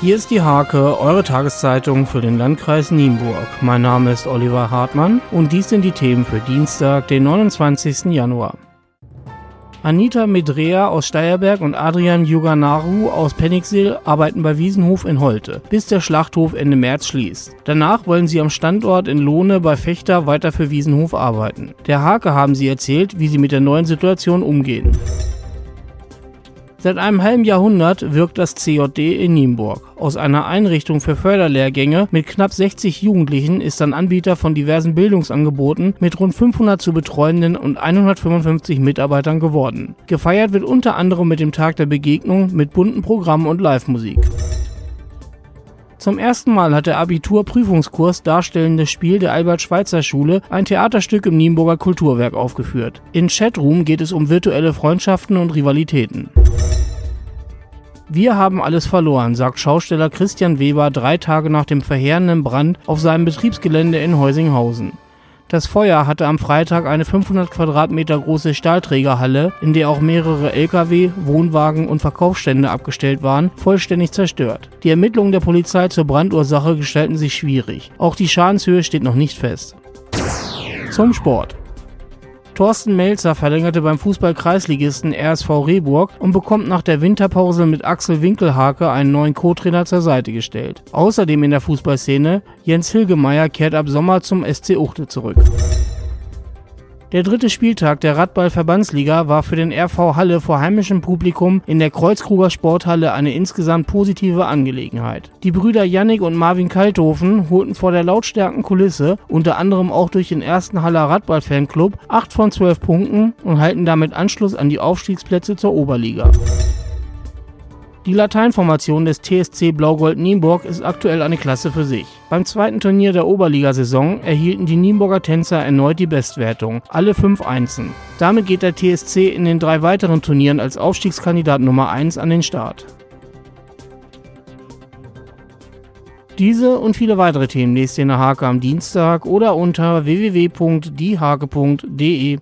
Hier ist die Hake, eure Tageszeitung für den Landkreis Nienburg. Mein Name ist Oliver Hartmann und dies sind die Themen für Dienstag, den 29. Januar. Anita Medrea aus Steierberg und Adrian Juganaru aus Penixil arbeiten bei Wiesenhof in Holte, bis der Schlachthof Ende März schließt. Danach wollen sie am Standort in Lohne bei Fechter weiter für Wiesenhof arbeiten. Der Hake haben sie erzählt, wie sie mit der neuen Situation umgehen. Seit einem halben Jahrhundert wirkt das CJD in Nienburg. Aus einer Einrichtung für Förderlehrgänge mit knapp 60 Jugendlichen ist ein Anbieter von diversen Bildungsangeboten mit rund 500 zu betreuenden und 155 Mitarbeitern geworden. Gefeiert wird unter anderem mit dem Tag der Begegnung mit bunten Programmen und Live-Musik. Zum ersten Mal hat der Abiturprüfungskurs Darstellendes Spiel der Albert-Schweitzer-Schule ein Theaterstück im Nienburger Kulturwerk aufgeführt. In Chatroom geht es um virtuelle Freundschaften und Rivalitäten. Wir haben alles verloren, sagt Schausteller Christian Weber drei Tage nach dem verheerenden Brand auf seinem Betriebsgelände in Heusinghausen. Das Feuer hatte am Freitag eine 500 Quadratmeter große Stahlträgerhalle, in der auch mehrere Lkw, Wohnwagen und Verkaufsstände abgestellt waren, vollständig zerstört. Die Ermittlungen der Polizei zur Brandursache gestalten sich schwierig. Auch die Schadenshöhe steht noch nicht fest. Zum Sport. Thorsten Melzer verlängerte beim Fußball-Kreisligisten RSV Rehburg und bekommt nach der Winterpause mit Axel Winkelhake einen neuen Co-Trainer zur Seite gestellt. Außerdem in der Fußballszene, Jens Hilgemeier kehrt ab Sommer zum SC Uchte zurück. Der dritte Spieltag der Radball-Verbandsliga war für den RV Halle vor heimischem Publikum in der Kreuzkruger Sporthalle eine insgesamt positive Angelegenheit. Die Brüder Yannick und Marvin Kalthofen holten vor der lautstarken Kulisse, unter anderem auch durch den ersten Haller Radball-Fanclub, 8 von 12 Punkten und halten damit Anschluss an die Aufstiegsplätze zur Oberliga. Die Lateinformation des TSC Blau-Gold Nienburg ist aktuell eine Klasse für sich. Beim zweiten Turnier der Oberligasaison erhielten die Nienburger Tänzer erneut die Bestwertung, alle fünf Einsen. Damit geht der TSC in den drei weiteren Turnieren als Aufstiegskandidat Nummer 1 an den Start. Diese und viele weitere Themen lest ihr in der Hake am Dienstag oder unter www.diehake.de.